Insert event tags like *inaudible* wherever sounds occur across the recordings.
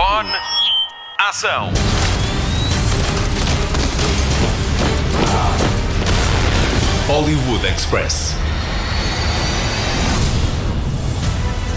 Microfone. Ação. Hollywood Express.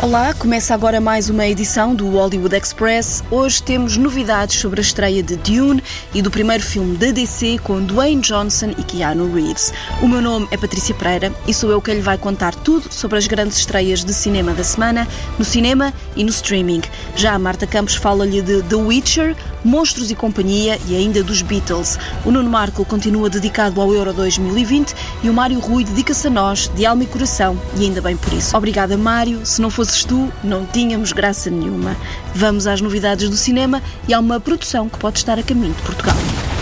Olá, começa agora mais uma edição do Hollywood Express. Hoje temos novidades sobre a estreia de Dune e do primeiro filme da DC com Dwayne Johnson e Keanu Reeves. O meu nome é Patrícia Pereira e sou eu quem lhe vai contar tudo sobre as grandes estreias de cinema da semana, no cinema e no streaming. Já a Marta Campos fala-lhe de The Witcher, Monstros e Companhia e ainda dos Beatles. O Nuno Marco continua dedicado ao Euro 2020 e o Mário Rui dedica-se a nós, de alma e coração, e ainda bem por isso. Obrigada, Mário. Se não fosses tu, não tínhamos graça nenhuma. Vamos às novidades do cinema e há uma produção que pode estar a caminho de Portugal.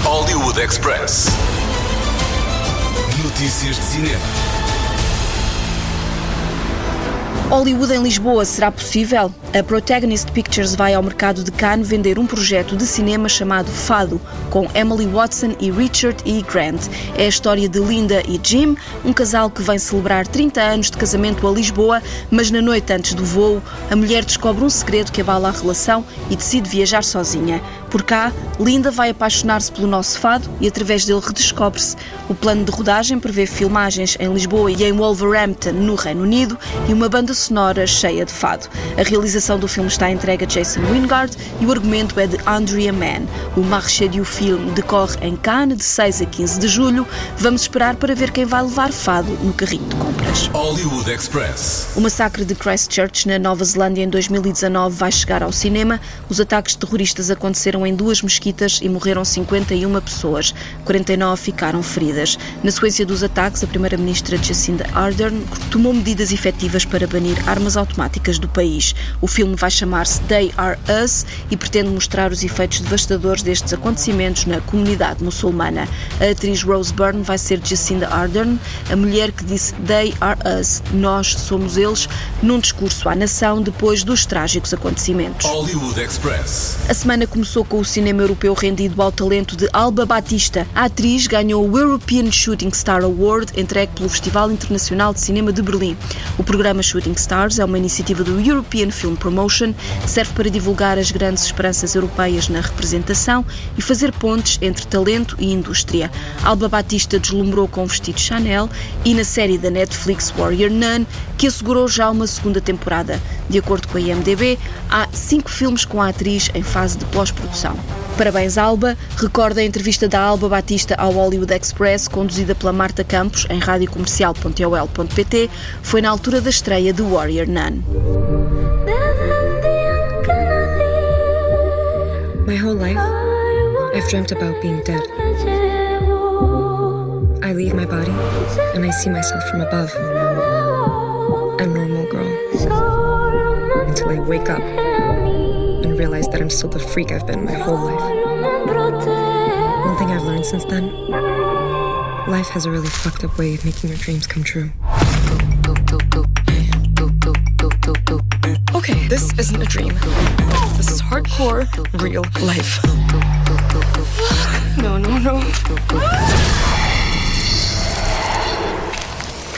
Hollywood Express. Notícias de cinema. Hollywood em Lisboa será possível? A Protagonist Pictures vai ao mercado de Cannes vender um projeto de cinema chamado Fado, com Emily Watson e Richard E. Grant. É a história de Linda e Jim, um casal que vem celebrar 30 anos de casamento a Lisboa, mas na noite antes do voo, a mulher descobre um segredo que abala a relação e decide viajar sozinha. Por cá, Linda vai apaixonar-se pelo nosso fado e através dele redescobre-se. O plano de rodagem prevê filmagens em Lisboa e em Wolverhampton, no Reino Unido, e uma banda sonora cheia de fado. A realização do filme está entregue a Jason Wingard e o argumento é de Andrea Mann. O Marché du Film decorre em Cannes de 6 a 15 de julho. Vamos esperar para ver quem vai levar fado no carrinho de compras. Hollywood Express. O massacre de Christchurch, na Nova Zelândia, em 2019, vai chegar ao cinema. Os ataques terroristas aconteceram em duas mesquitas e morreram 51 pessoas. 49 ficaram feridas. Na sequência dos ataques, a primeira-ministra Jacinda Ardern tomou medidas efetivas para banir armas automáticas do país. O filme vai chamar-se They Are Us e pretende mostrar os efeitos devastadores destes acontecimentos na comunidade muçulmana. A atriz Rose Byrne vai ser Jacinda Ardern, a mulher que disse They Are Us, nós somos eles, num discurso à nação depois dos trágicos acontecimentos. A semana começou o cinema europeu rendido ao talento de Alba Batista. A atriz ganhou o European Shooting Star Award, entregue pelo Festival Internacional de Cinema de Berlim. O programa Shooting Stars é uma iniciativa do European Film Promotion, serve para divulgar as grandes esperanças europeias na representação e fazer pontes entre talento e indústria. Alba Batista deslumbrou com o vestido Chanel e na série da Netflix Warrior Nun, que assegurou já uma segunda temporada. De acordo com a IMDb, há cinco filmes com a atriz em fase de pós-produção. Parabéns, Alba. Recorda a entrevista da Alba Batista ao Hollywood Express, conduzida pela Marta Campos, em radiocomercial.ol.pt. Foi na altura da estreia de Warrior Nun. My whole life, I've dreamt about being dead. I leave my body and I see myself from above. A normal girl. Until I wake up realize that I'm still the freak I've been my whole life. One thing I've learned since then life has a really fucked up way of making your dreams come true. Okay, this isn't a dream. This is hardcore, real life. No, no, no.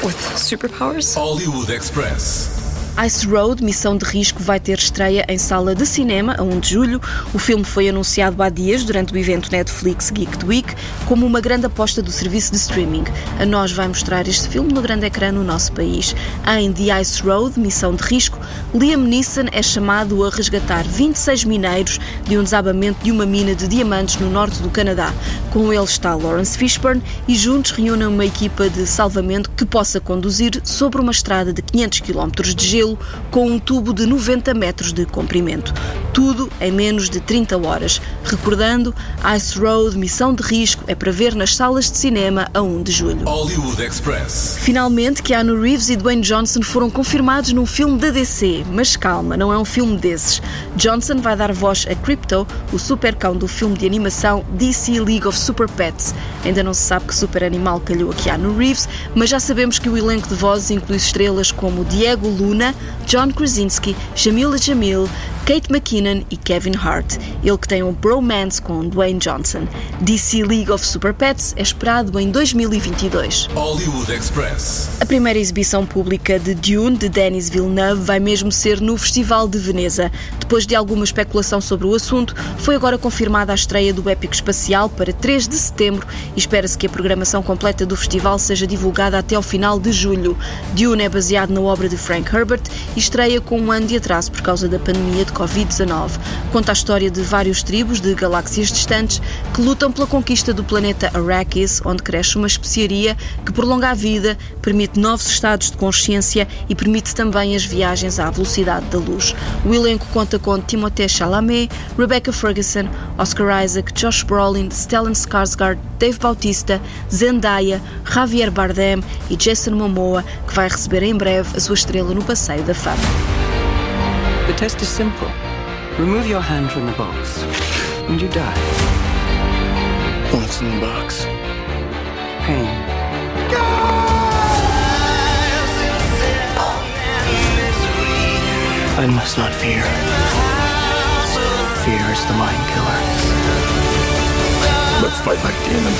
With superpowers? Hollywood Express. Ice Road, Missão de Risco, vai ter estreia em sala de cinema a 1 de julho. O filme foi anunciado há dias durante o evento Netflix Geek Week como uma grande aposta do serviço de streaming. A nós vai mostrar este filme no grande ecrã no nosso país. Em The Ice Road, Missão de Risco, Liam Neeson é chamado a resgatar 26 mineiros de um desabamento de uma mina de diamantes no norte do Canadá. Com ele está Lawrence Fishburne e juntos reúnem uma equipa de salvamento que possa conduzir sobre uma estrada de 500 km de gelo com um tubo de 90 metros de comprimento. Tudo em menos de 30 horas. Recordando, Ice Road Missão de Risco é para ver nas salas de cinema a 1 de julho. Hollywood Express. Finalmente, Keanu Reeves e Dwayne Johnson foram confirmados num filme da DC, mas calma, não é um filme desses. Johnson vai dar voz a Crypto, o supercão do filme de animação DC League of Super Pets. Ainda não se sabe que super animal calhou a Keanu Reeves, mas já sabemos que o elenco de vozes inclui estrelas como Diego Luna, John Krasinski, Jamila Jamil, Kate McKinnon e Kevin Hart, ele que tem um bromance com Dwayne Johnson. DC League of Super Pets é esperado em 2022. Hollywood Express. A primeira exibição pública de Dune, de Denis Villeneuve, vai mesmo ser no Festival de Veneza. Depois de alguma especulação sobre o assunto, foi agora confirmada a estreia do épico espacial para 3 de setembro e espera-se que a programação completa do festival seja divulgada até ao final de julho. Dune é baseado na obra de Frank Herbert e estreia com um ano de atraso por causa da pandemia de Covid-19. Conta a história de vários tribos de galáxias distantes que lutam pela conquista do planeta Arrakis, onde cresce uma especiaria que prolonga a vida, permite novos estados de consciência e permite também as viagens à velocidade da luz. O elenco conta com Timothée Chalamet, Rebecca Ferguson, Oscar Isaac, Josh Brolin, Stellan Skarsgård, Dave Bautista, Zendaya, Javier Bardem e Jason Momoa, que vai receber em breve a sua estrela no Passeio da Fama. The test is simple. Remove your hand from the box, and you die. What's in the box? Pain. I must not fear. Fear is the mind killer. Let's fight like demons.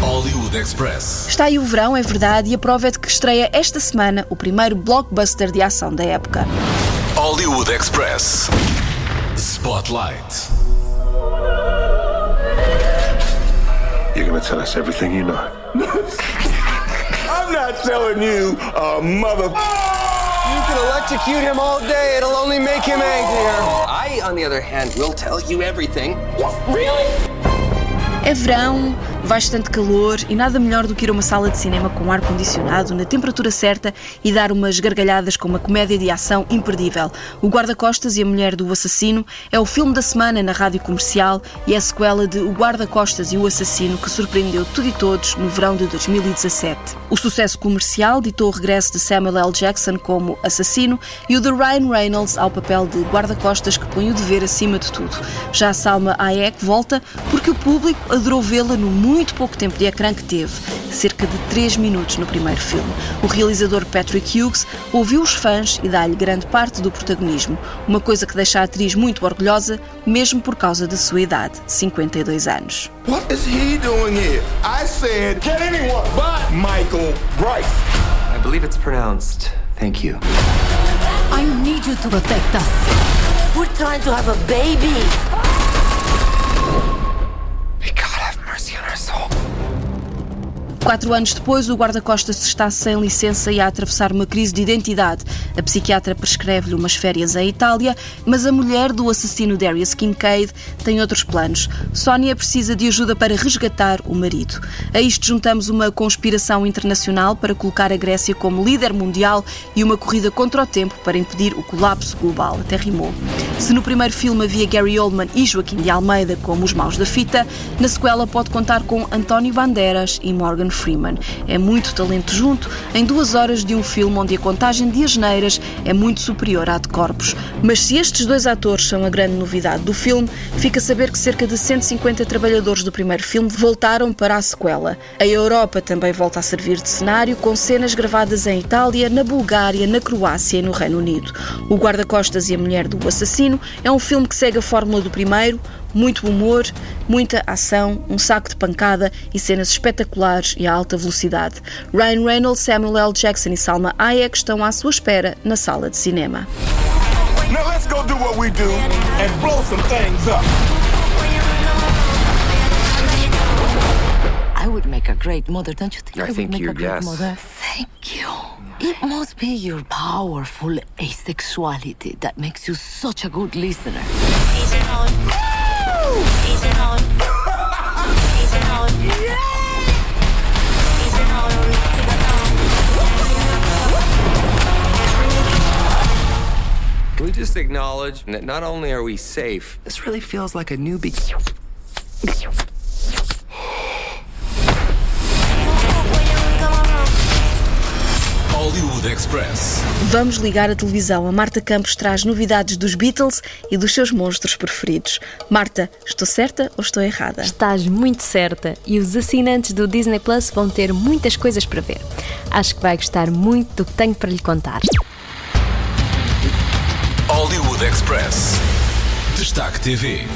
Hollywood Express. Está aí o verão, é verdade, e a prova é de que estreia esta semana o primeiro blockbuster de ação da época. Hollywood Express. Spotlight. You're gonna tell us everything you know. *laughs* I'm not telling you, uh, mother. You can electrocute him all day. It'll only make him angrier. I, on the other hand, will tell you everything. Really? É verão, bastante calor e nada melhor do que ir a uma sala de cinema com ar condicionado, na temperatura certa e dar umas gargalhadas com uma comédia de ação imperdível. O Guarda-Costas e a Mulher do Assassino é o filme da semana na rádio comercial e é a sequela de O Guarda-Costas e o Assassino que surpreendeu tudo e todos no verão de 2017. O sucesso comercial ditou o regresso de Samuel L. Jackson como assassino e o de Ryan Reynolds ao papel de guarda-costas que põe o dever acima de tudo. Já Salma Hayek volta porque o público adorou vê-la no muito pouco tempo de ecrã que teve, cerca de 3 minutos no primeiro filme. O realizador Patrick Hughes ouviu os fãs e dá-lhe grande parte do protagonismo, uma coisa que deixa a atriz muito orgulhosa, mesmo por causa da sua idade, 52 anos. What is he doing here? I said, get anyone but Michael Bryce. I believe it's pronounced thank you. I need you to protect us. We're trying to have a baby. Quatro anos depois, o guarda-costas está sem licença e a atravessar uma crise de identidade. A psiquiatra prescreve-lhe umas férias em Itália, mas a mulher do assassino Darius Kincaid tem outros planos. Sónia precisa de ajuda para resgatar o marido. A isto juntamos uma conspiração internacional para colocar a Grécia como líder mundial e uma corrida contra o tempo para impedir o colapso global. Até rimou. Se no primeiro filme havia Gary Oldman e Joaquim de Almeida como os maus da fita, na sequela pode contar com António Banderas e Morgan Freeman. É muito talento junto em duas horas de um filme onde a contagem de asneiras é muito superior à de corpos. Mas se estes dois atores são a grande novidade do filme, fica a saber que cerca de 150 trabalhadores do primeiro filme voltaram para a sequela. A Europa também volta a servir de cenário, com cenas gravadas em Itália, na Bulgária, na Croácia e no Reino Unido. O Guarda-Costas e a Mulher do Assassino é um filme que segue a fórmula do primeiro, muito humor, muita ação, um saco de pancada e cenas espetaculares e a alta velocidade. Ryan Reynolds, Samuel L. Jackson e Salma Hayek estão à sua espera na sala de cinema. Now let's go do what we do and blow some things up. I would make a great mother, don't you think? I would think make you- a great yes. mother? Thank you. It must be your powerful asexuality that makes you such a good listener. We just acknowledge that not only are we safe, this really feels like a new Hollywood Express. Vamos ligar a televisão. A Marta Campos traz novidades dos Beatles e dos seus monstros preferidos. Marta, estou certa ou estou errada? Estás muito certa e os assinantes do Disney Plus vão ter muitas coisas para ver. Acho que vai gostar muito do que tenho para lhe contar. Hollywood Express. Destaque TV.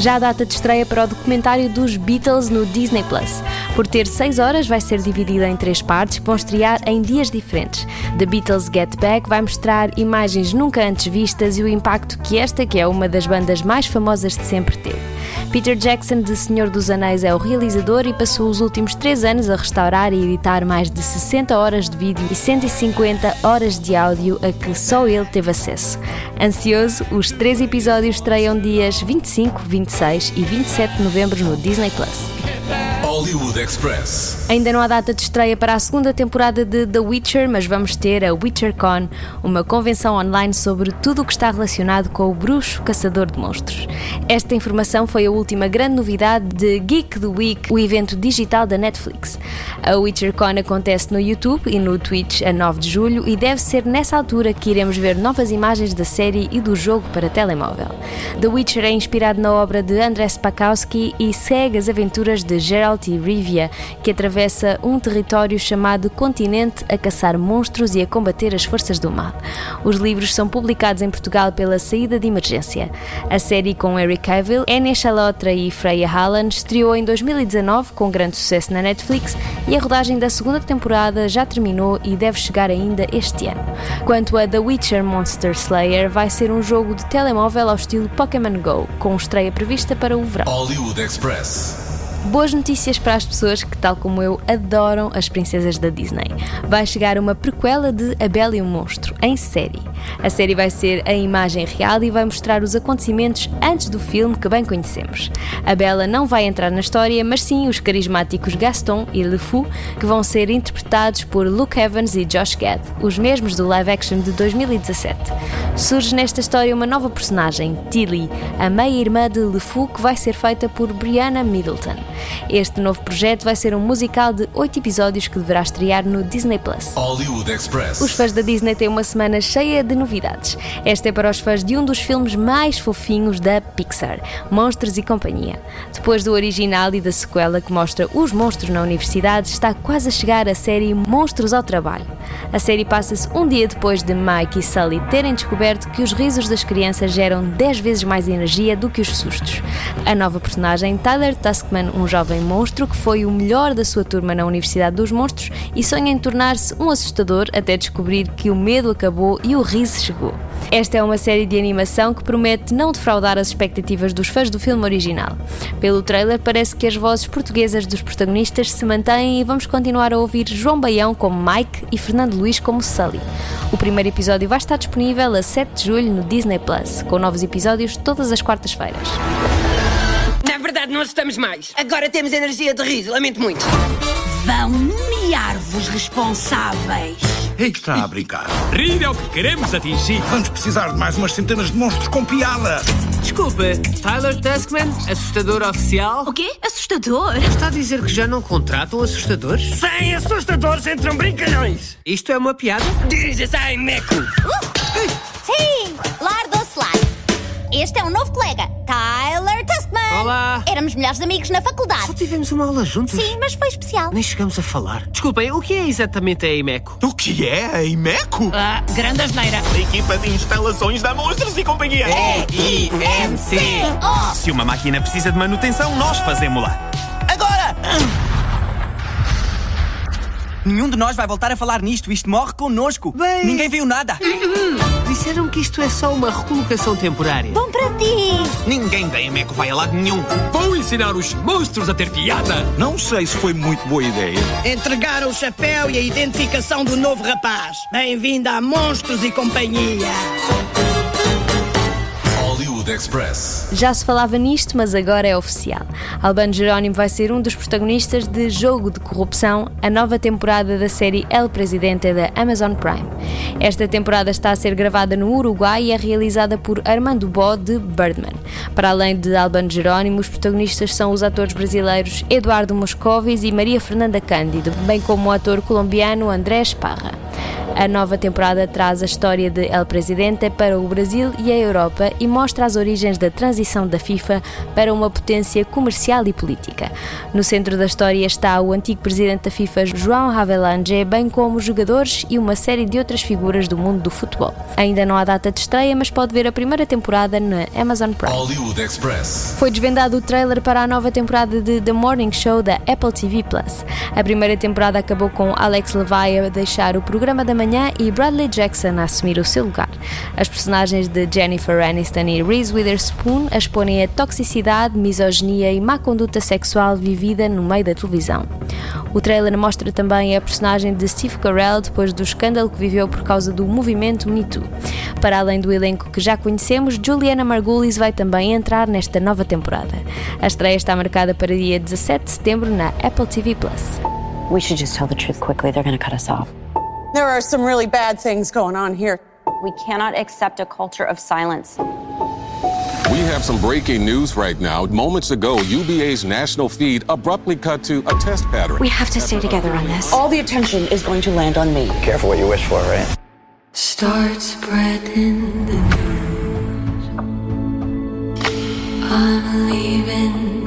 Já a data de estreia para o documentário dos Beatles no Disney Plus. Por ter 6 horas, vai ser dividida em três partes que vão estrear em dias diferentes. The Beatles Get Back vai mostrar imagens nunca antes vistas e o impacto que esta, que é uma das bandas mais famosas de sempre, teve. Peter Jackson, de Senhor dos Anéis, é o realizador e passou os últimos três anos a restaurar e editar mais de 60 horas de vídeo e 150 horas de áudio a que só ele teve acesso. Ansioso, os três episódios estreiam dias 25, 26 e 27 de novembro no Disney Plus. Hollywood Express. Ainda não há data de estreia para a segunda temporada de The Witcher, mas vamos ter a WitcherCon, uma convenção online sobre tudo o que está relacionado com o bruxo caçador de monstros. Esta informação foi a última grande novidade de Geek the Week, o evento digital da Netflix. A WitcherCon acontece no YouTube e no Twitch a 9 de julho e deve ser nessa altura que iremos ver novas imagens da série e do jogo para telemóvel. The Witcher é inspirado na obra de Andrzej Spakowski e segue as aventuras de Geralt e Rivia, que atravessa um território chamado Continente a caçar monstros e a combater as forças do mal. Os livros são publicados em Portugal pela Saída de Emergência. A série com Eric Cavill, Enya Chalotra e Freya Halland estreou em 2019 com grande sucesso na Netflix e a rodagem da segunda temporada já terminou e deve chegar ainda este ano. Quanto a The Witcher Monster Slayer, vai ser um jogo de telemóvel ao estilo Pokémon Go, com estreia prevista para o verão. Hollywood Express. Boas notícias para as pessoas que, tal como eu, adoram as princesas da Disney. Vai chegar uma prequela de A Bela e o Monstro, em série. A série vai ser a imagem real e vai mostrar os acontecimentos antes do filme que bem conhecemos. A Bela não vai entrar na história, mas sim os carismáticos Gaston e Le Fou, que vão ser interpretados por Luke Evans e Josh Gad, os mesmos do live action de 2017. Surge nesta história uma nova personagem, Tilly, a meia-irmã de Le Fou, que vai ser feita por Brianna Middleton. Este novo projeto vai ser um musical de 8 episódios que deverá estrear no Disney Plus. Hollywood Express. Os fãs da Disney têm uma semana cheia de novidades. Esta é para os fãs de um dos filmes mais fofinhos da Pixar, Monstros e Companhia. Depois do original e da sequela que mostra os monstros na universidade, está quase a chegar a série Monstros ao Trabalho. A série passa-se um dia depois de Mike e Sully terem descoberto que os risos das crianças geram 10 vezes mais energia do que os sustos. A nova personagem, Tyler Tuskman, um jovem monstro que foi o melhor da sua turma na Universidade dos Monstros e sonha em tornar-se um assustador até descobrir que o medo acabou e o riso chegou. Esta é uma série de animação que promete não defraudar as expectativas dos fãs do filme original. Pelo trailer, parece que as vozes portuguesas dos protagonistas se mantêm e vamos continuar a ouvir João Baião como Mike e Fernando Luís como Sully. O primeiro episódio vai estar disponível a 7 de julho no Disney Plus, com novos episódios todas as quartas-feiras. Na verdade, não assustamos mais. Agora temos energia de riso, lamento muito. Vão nomear-vos responsáveis. Está a brincar. Rir é o que queremos atingir. Vamos precisar de mais umas centenas de monstros com piada. Desculpe, Tyler Tuskman, assustador oficial? O quê? Assustador? Está a dizer que já não contratam assustadores? Sem assustadores entram brincalhões. Isto é uma piada? Dirija-se a Meco. Uh! Sim, larga-se lá. Este é um novo colega, Tyler Tuskman. Olá. Éramos melhores amigos na faculdade. Só tivemos uma aula juntos? Sim, mas foi especial. Nem chegamos a falar. Desculpem, o que é exatamente a IMECO? O que é a IMECO? Ah, grande asneira. Equipa de instalações da Monstros e Companhia. E-I-M-C-O. Se uma máquina precisa de manutenção, nós fazemos-la. Nenhum de nós vai voltar a falar nisto. Isto morre connosco. Bem... Ninguém viu nada. Disseram que isto é só uma recolocação temporária. Bom para ti. Ninguém da Emeco vai a lado nenhum. Vou ensinar os monstros a ter piada. Não sei se foi muito boa ideia. Entregaram o chapéu e a identificação do novo rapaz. Bem-vindo a Monstros e Companhia. Express. Já se falava nisto, mas agora é oficial. Albano Jerónimo vai ser um dos protagonistas de Jogo de Corrupção, a nova temporada da série El Presidente da Amazon Prime. Esta temporada está a ser gravada no Uruguai e é realizada por Armando Bó de Birdman. Para além de Albano Jerónimo, os protagonistas são os atores brasileiros Eduardo Moscovis e Maria Fernanda Cândido, bem como o ator colombiano André Esparra. A nova temporada traz a história de El Presidente para o Brasil e a Europa e mostra as origens da transição da FIFA para uma potência comercial e política. No centro da história está o antigo presidente da FIFA, João Havelange, bem como jogadores e uma série de outras figuras do mundo do futebol. Ainda não há data de estreia, mas pode ver a primeira temporada na Amazon Prime. Hollywood Express. Foi desvendado o trailer para a nova temporada de The Morning Show da Apple TV Plus. A primeira temporada acabou com Alex Levy a deixar o programa da manhã e Bradley Jackson a assumir o seu lugar. As personagens de Jennifer Aniston e Reese Witherspoon expõem a toxicidade, misoginia e má conduta sexual vivida no meio da televisão. O trailer mostra também a personagem de Steve Carell depois do escândalo que viveu por causa do movimento Me Too. Para além do elenco que já conhecemos, Juliana Margulies vai também entrar nesta nova temporada. A estreia está marcada para dia 17 de setembro na Apple TV. We should just tell the truth quickly. They're going to cut us off. There are some really bad things going on here. We cannot accept a culture of silence. We have some breaking news right now. Moments ago, UBA's national feed abruptly cut to a test pattern. We have to stay together on this. All the attention is going to land on me. Careful what you wish for, right? Start spreading the news. I'm leaving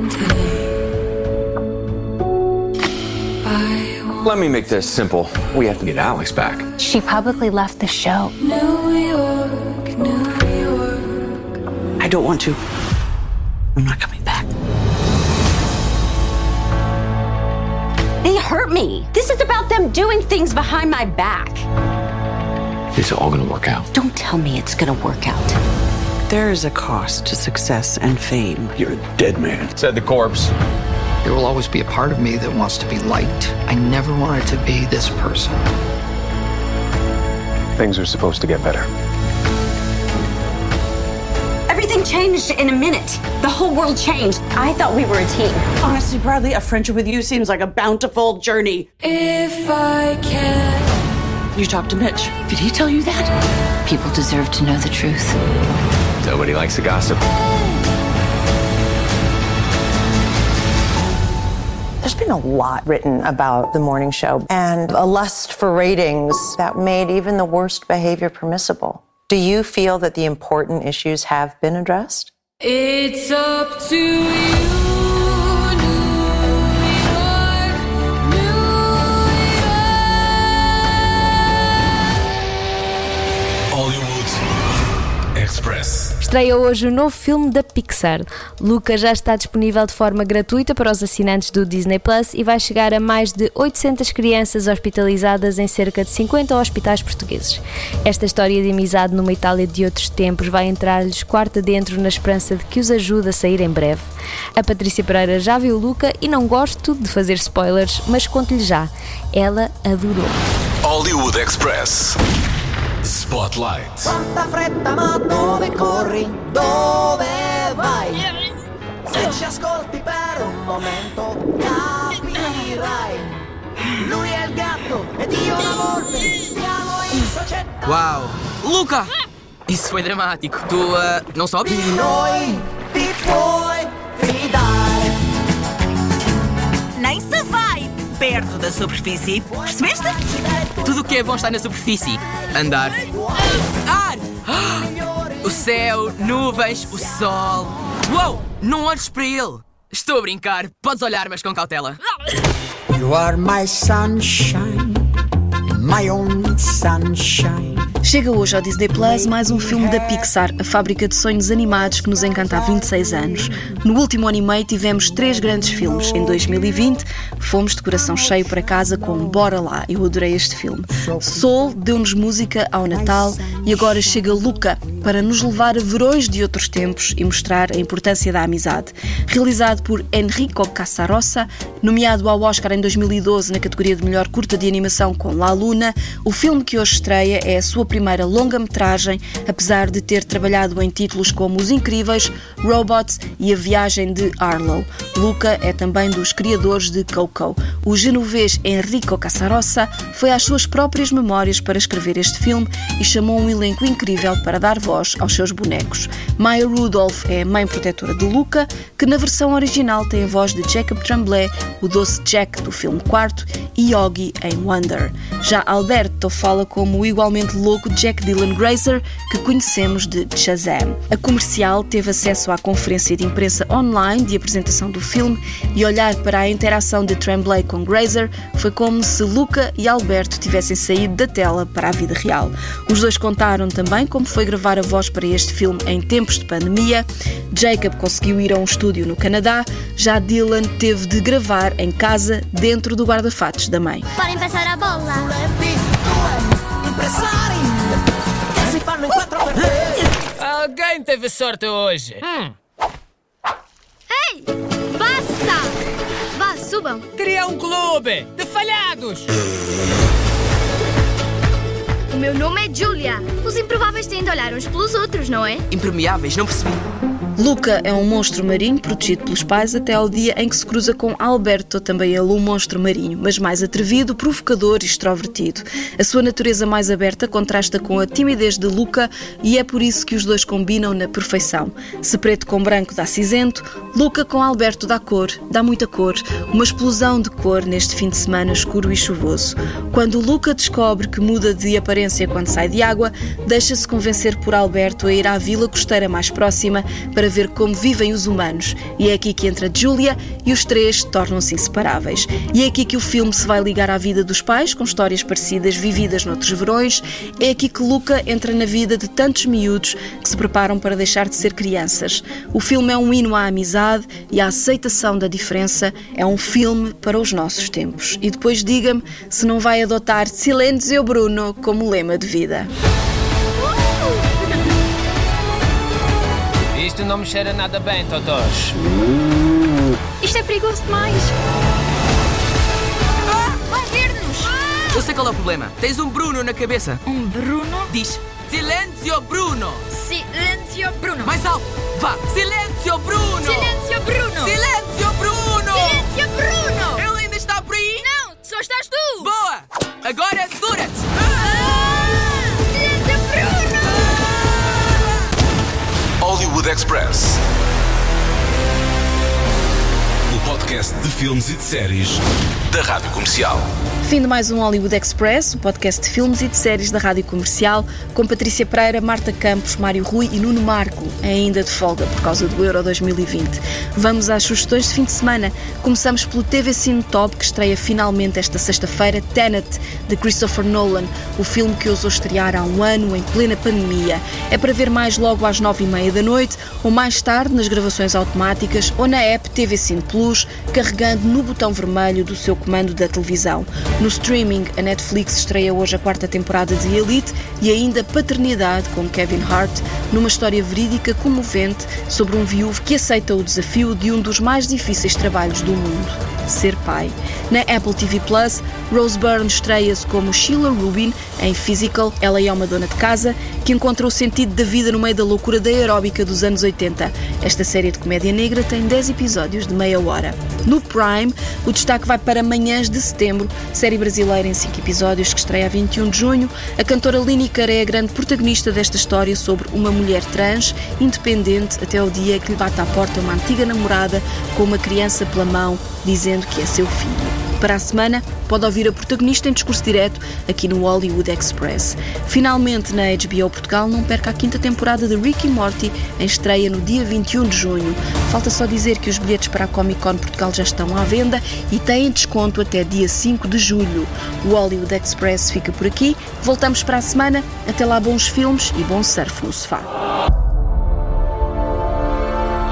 Let me make this simple. We have to get Alex back. She publicly left the show. New York, New York. I don't want to. I'm not coming back. They hurt me. This is about them doing things behind my back. It's all gonna work out. Don't tell me it's gonna work out. There is a cost to success and fame. You're a dead man. Said the corpse. There will always be a part of me that wants to be liked. I never wanted to be this person. Things are supposed to get better. Everything changed in a minute. The whole world changed. I thought we were a team. Honestly, Bradley, a friendship with you seems like a bountiful journey. If I can. You talked to Mitch. Did he tell you that? People deserve to know the truth. Nobody likes the gossip. There's been a lot written about the morning show and a lust for ratings that made even the worst behavior permissible. Do you feel that the important issues have been addressed? It's up to you. Express. Estreia hoje o novo filme da Pixar. Luca já está disponível de forma gratuita para os assinantes do Disney Plus e vai chegar a mais de 800 crianças hospitalizadas em cerca de 50 hospitais portugueses. Esta história de amizade numa Itália de outros tempos vai entrar-lhes quarta dentro na esperança de que os ajude a sair em breve. A Patrícia Pereira já viu Luca e não gosto de fazer spoilers, mas conto-lhe já. Ela adorou. Hollywood Express. Spotlight. Quanta fretta, ma dove corri? Dove vai? Se ci ascolti per un momento capirai. Lui è il gatto ed io la volpe. Stiamo in società. Uau! Luca! Isso foi dramático. Tu, uh, não sobes? Di noi ti puoi perto da superfície. Percebeste? Tudo o que é bom está na superfície. Andar. Ar! *gasps* O céu, nuvens, o sol. Uou! Não olhes para ele! Estou a brincar. Podes olhar, mas com cautela. You are my sunshine, my only sunshine. Chega hoje ao Disney Plus mais um filme da Pixar, a fábrica de sonhos animados que nos encanta há 26 anos. No último ano e meio tivemos três grandes filmes. Em 2020 fomos de coração cheio para casa com Bora Lá, eu adorei este filme. Soul deu-nos música ao Natal e agora chega Luca para nos levar a verões de outros tempos e mostrar a importância da amizade. Realizado por Enrico Casarossa, nomeado ao Oscar em 2012 na categoria de melhor curta de animação com La Luna, o filme que hoje estreia é a sua primeira longa-metragem, apesar de ter trabalhado em títulos como Os Incríveis, Robots e A Viagem de Arlo. Luca é também dos criadores de Coco. O genovês Enrico Casarossa foi às suas próprias memórias para escrever este filme e chamou um elenco incrível para dar voz aos seus bonecos. Maya Rudolph é a mãe protetora de Luca, que na versão original tem a voz de Jacob Tremblay, o doce Jack do filme Quarto, e Yogi em Wonder. Já Alberto fala como o igualmente louco Jack Dylan Grazer, que conhecemos de Shazam. A comercial teve acesso à conferência de imprensa online de apresentação do filme e olhar para a interação de Tremblay com Grazer foi como se Luca e Alberto tivessem saído da tela para a vida real. Os dois contaram também como foi gravar a voz para este filme em tempos de pandemia. Jacob conseguiu ir a um estúdio no Canadá, já Dylan teve de gravar em casa dentro do guarda-fatos da mãe. Podem passar a bola. Alguém teve sorte hoje. Hum. Ei! Basta! Vá, subam. Cria um clube de falhados. O meu nome é Julia. Os improváveis têm de olhar uns pelos outros, não é? Impermeáveis, não percebi. Luca é um monstro marinho protegido pelos pais até ao dia em que se cruza com Alberto, também ele um monstro marinho, mas mais atrevido, provocador e extrovertido. A sua natureza mais aberta contrasta com a timidez de Luca e é por isso que os dois combinam na perfeição. Se preto com branco dá cinzento, Luca com Alberto dá cor, dá muita cor, uma explosão de cor neste fim de semana escuro e chuvoso. Quando Luca descobre que muda de aparência quando sai de água, deixa-se convencer por Alberto a ir à vila costeira mais próxima para ver como vivem os humanos. E é aqui que entra Julia e os três tornam-se inseparáveis. E é aqui que o filme se vai ligar à vida dos pais, com histórias parecidas vividas noutros verões. É aqui que Luca entra na vida de tantos miúdos que se preparam para deixar de ser crianças. O filme é um hino à amizade e à aceitação da diferença. É um filme para os nossos tempos. E depois diga-me se não vai adotar Silenzio Bruno como lema de vida. Isto não me cheira nada bem, Totós. Isto é perigoso demais. Ah, vai ver-nos. Eu sei qual é o problema. Tens um Bruno na cabeça. Um Bruno? Diz Silenzio Bruno. Silenzio Bruno. Mais alto. Vá. Silenzio Bruno. Silenzio Bruno. Silenzio Bruno. Silenzio Bruno. Ele ainda está por aí? Não, só estás tu. Boa. Agora Hollywood Express. O podcast de filmes e de séries da Rádio Comercial. Fim de mais um Hollywood Express, o podcast de filmes e de séries da Rádio Comercial, com Patrícia Pereira, Marta Campos, Mário Rui e Nuno Marco, ainda de folga por causa do Euro 2020. Vamos às sugestões de fim de semana. Começamos pelo TV Cine Top, que estreia finalmente esta sexta-feira, Tenet, de Christopher Nolan, o filme que ousou estrear há um ano, em plena pandemia. É para ver mais logo às nove e meia da noite, ou mais tarde nas gravações automáticas, ou na app TV Cine Plus, carregando no botão vermelho do seu comando da televisão. No streaming, a Netflix estreia hoje a quarta temporada de Elite e ainda Paternidade com Kevin Hart, numa história verídica comovente sobre um viúvo que aceita o desafio de um dos mais difíceis trabalhos do mundo, ser pai. Na Apple TV Plus, Rose Byrne estreia-se como Sheila Rubin em Physical. Ela é uma dona de casa que encontra o sentido da vida no meio da loucura da aeróbica dos anos 80. Esta série de comédia negra tem 10 episódios de meia hora. No Prime, o destaque vai para Manhãs de Setembro, série brasileira em 5 episódios que estreia a 21 de junho. A cantora Lineker é a grande protagonista desta história sobre uma mulher trans, independente, até o dia que lhe bate à porta uma antiga namorada com uma criança pela mão, dizendo que é seu filho. Para a semana, pode ouvir a protagonista em discurso direto aqui no Hollywood Express. Finalmente, na HBO Portugal, não perca a quinta temporada de Rick e Morty, em estreia no dia 21 de junho. Falta só dizer que os bilhetes para a Comic Con Portugal já estão à venda e têm desconto até dia 5 de julho. O Hollywood Express fica por aqui. Voltamos para a semana. Até lá, bons filmes e bom surf no sofá.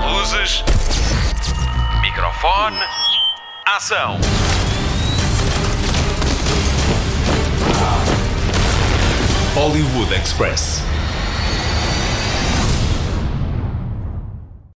Luzes. Microfone. Ação. Hollywood Express.